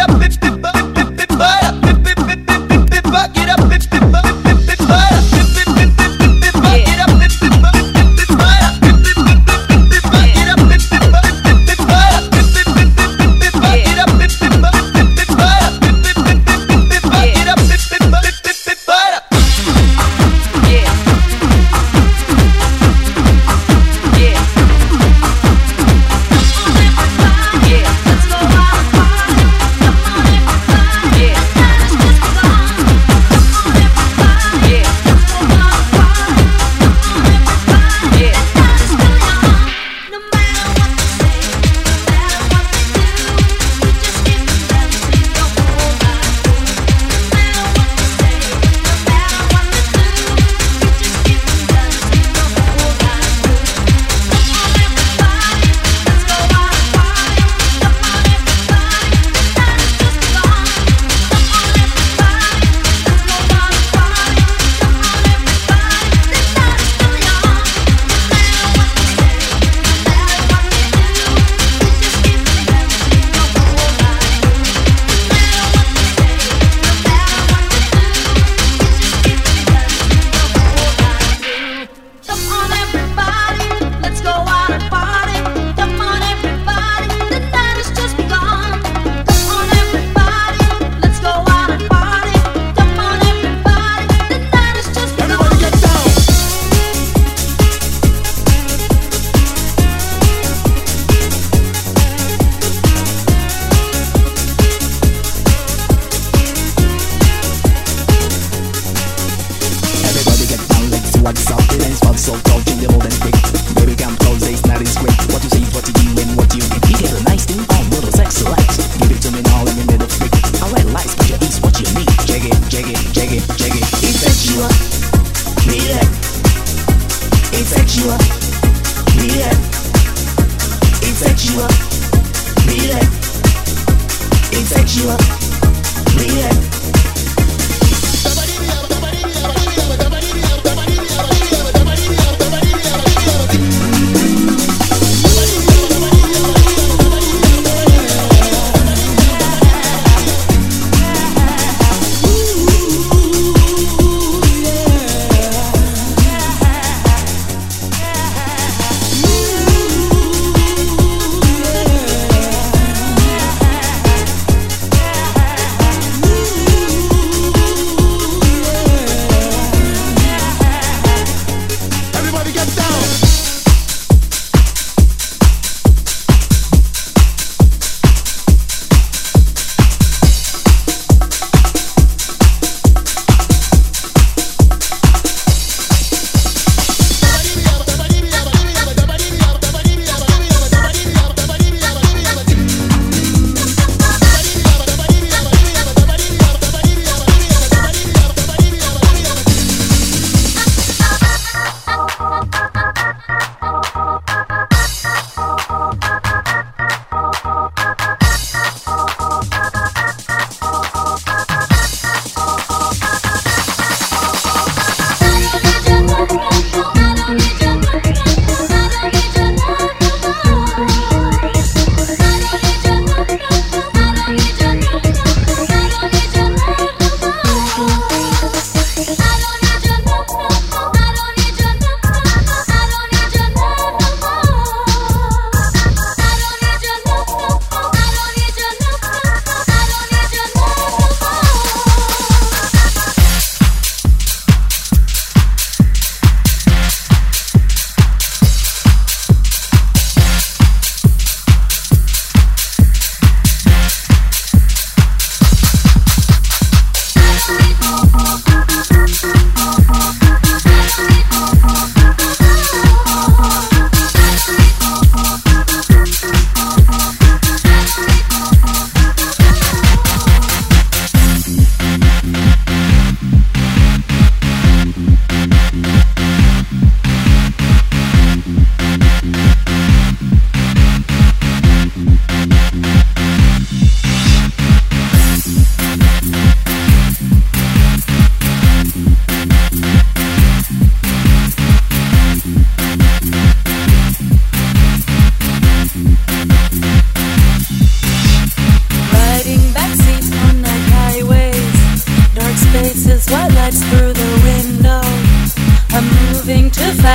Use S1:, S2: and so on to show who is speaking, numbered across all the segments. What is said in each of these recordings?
S1: up, lift
S2: what is up, so the.
S3: Baby
S2: come it's not. What you see is what you
S3: and
S2: what you get. A nice thing on little
S3: sex light. Give it
S2: to me
S3: middle. I lights,
S2: it is what you need. It.
S3: It's sexual. It's sexual. It's sexual, yeah.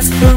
S1: last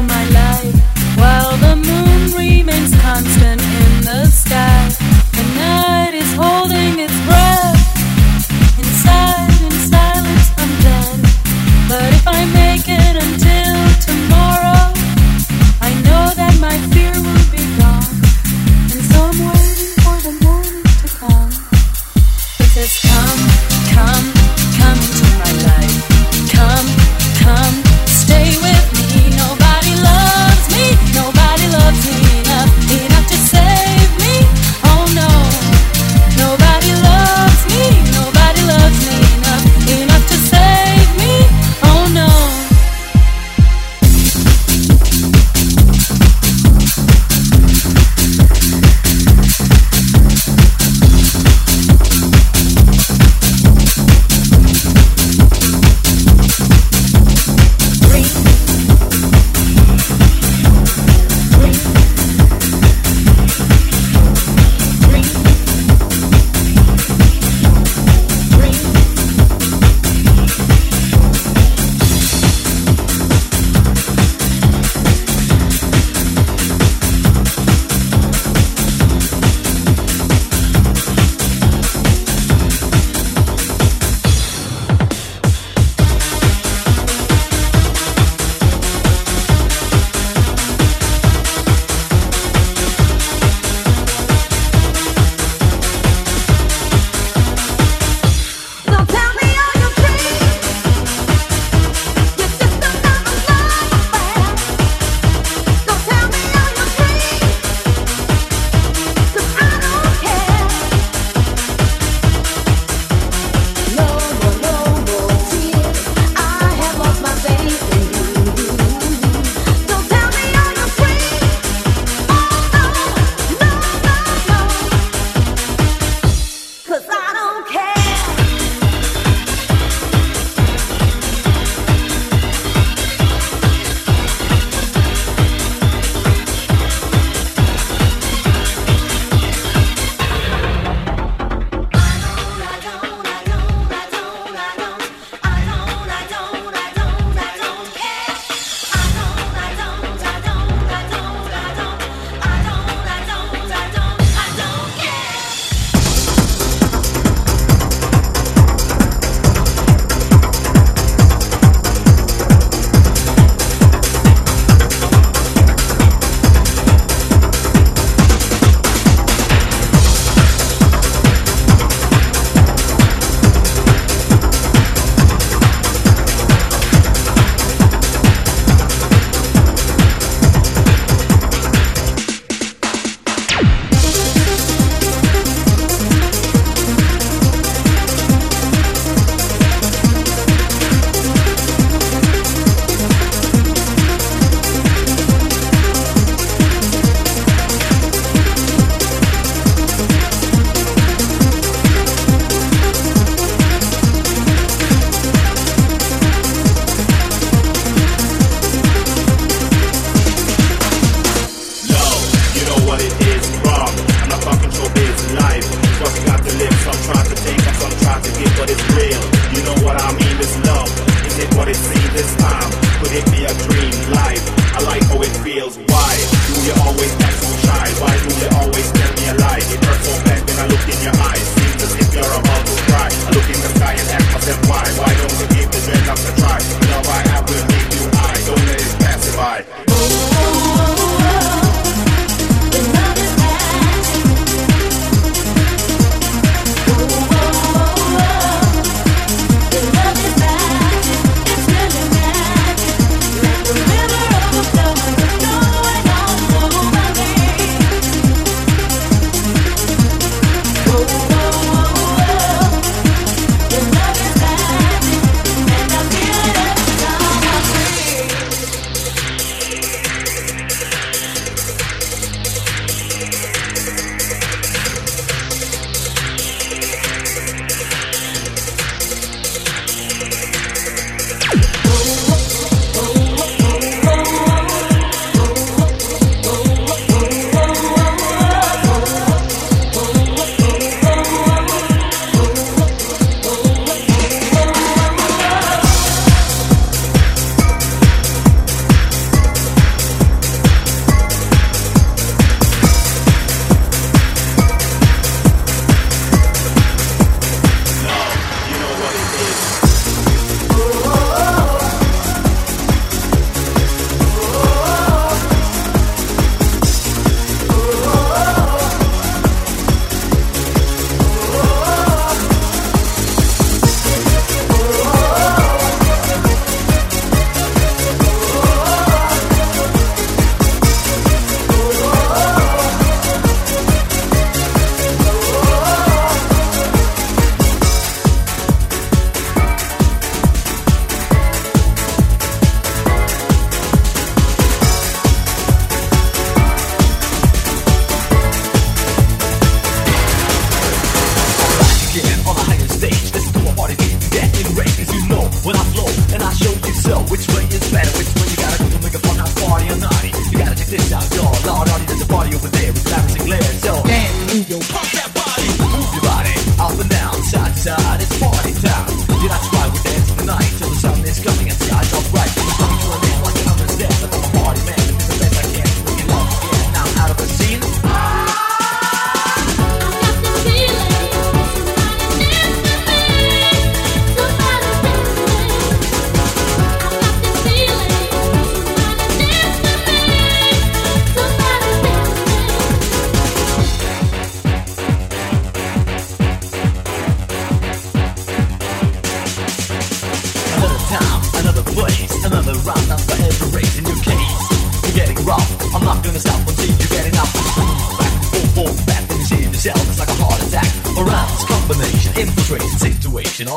S4: and I show you so which way is better, which way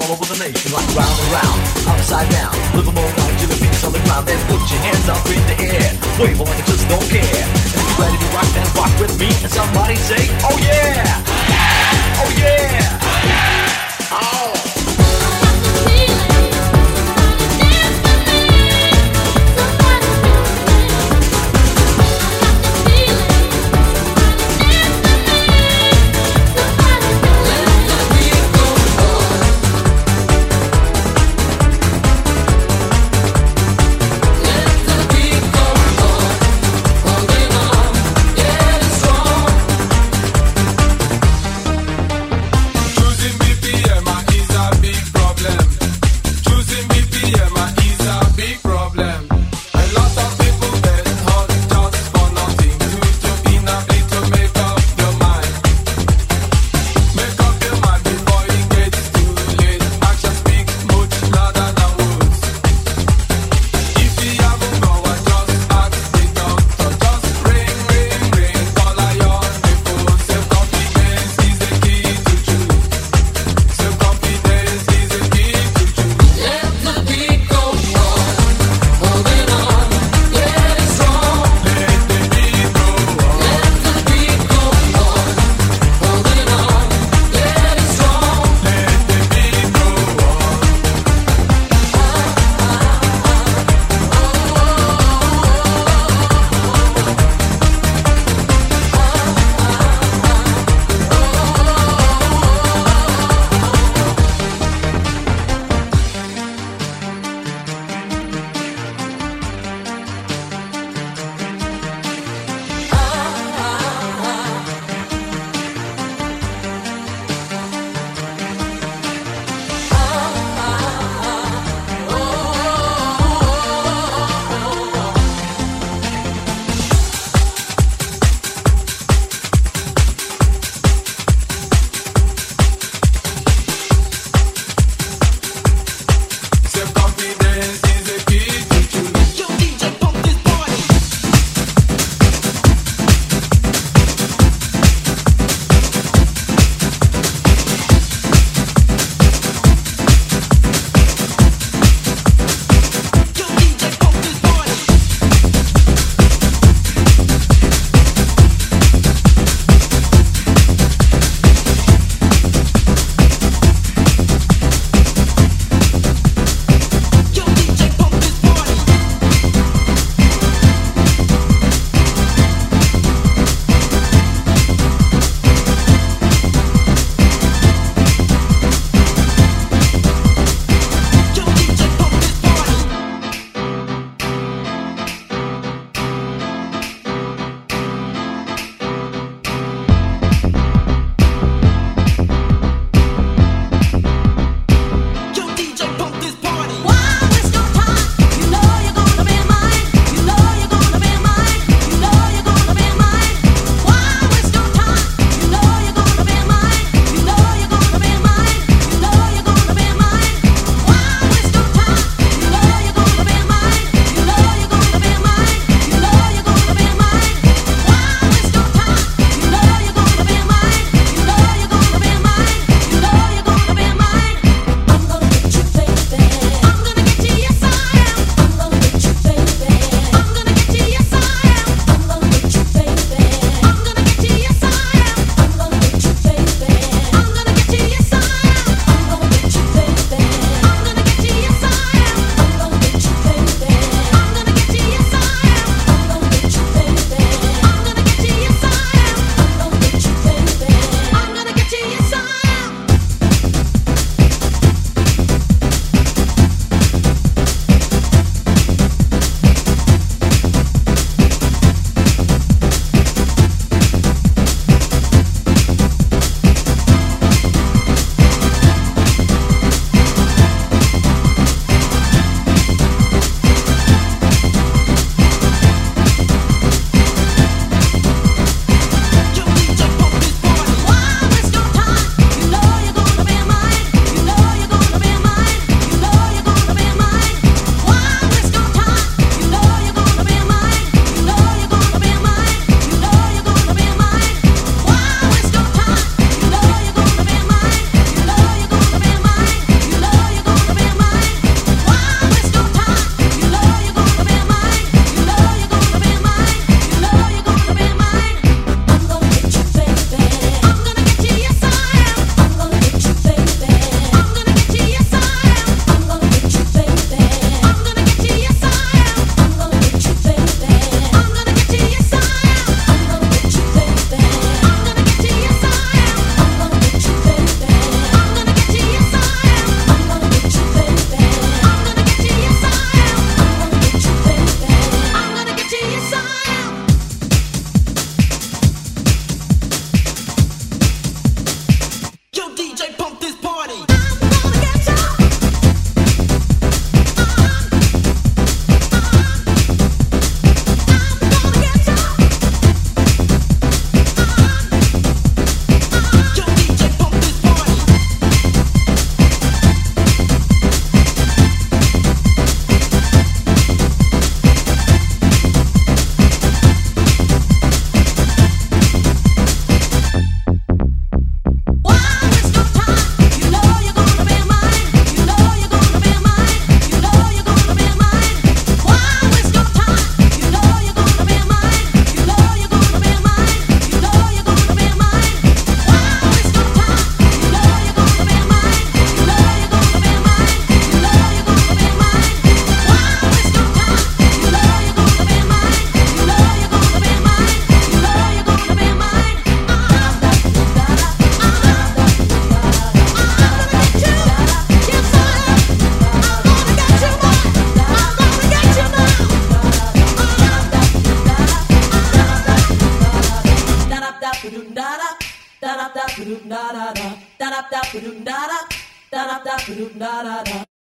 S4: all over the nation like round and round, upside down. Livermore round till the beat's on the ground. Then put your hands up in the air, wave like you just don't care. And if you're ready to rock, then rock with me and somebody say, Oh yeah, oh yeah.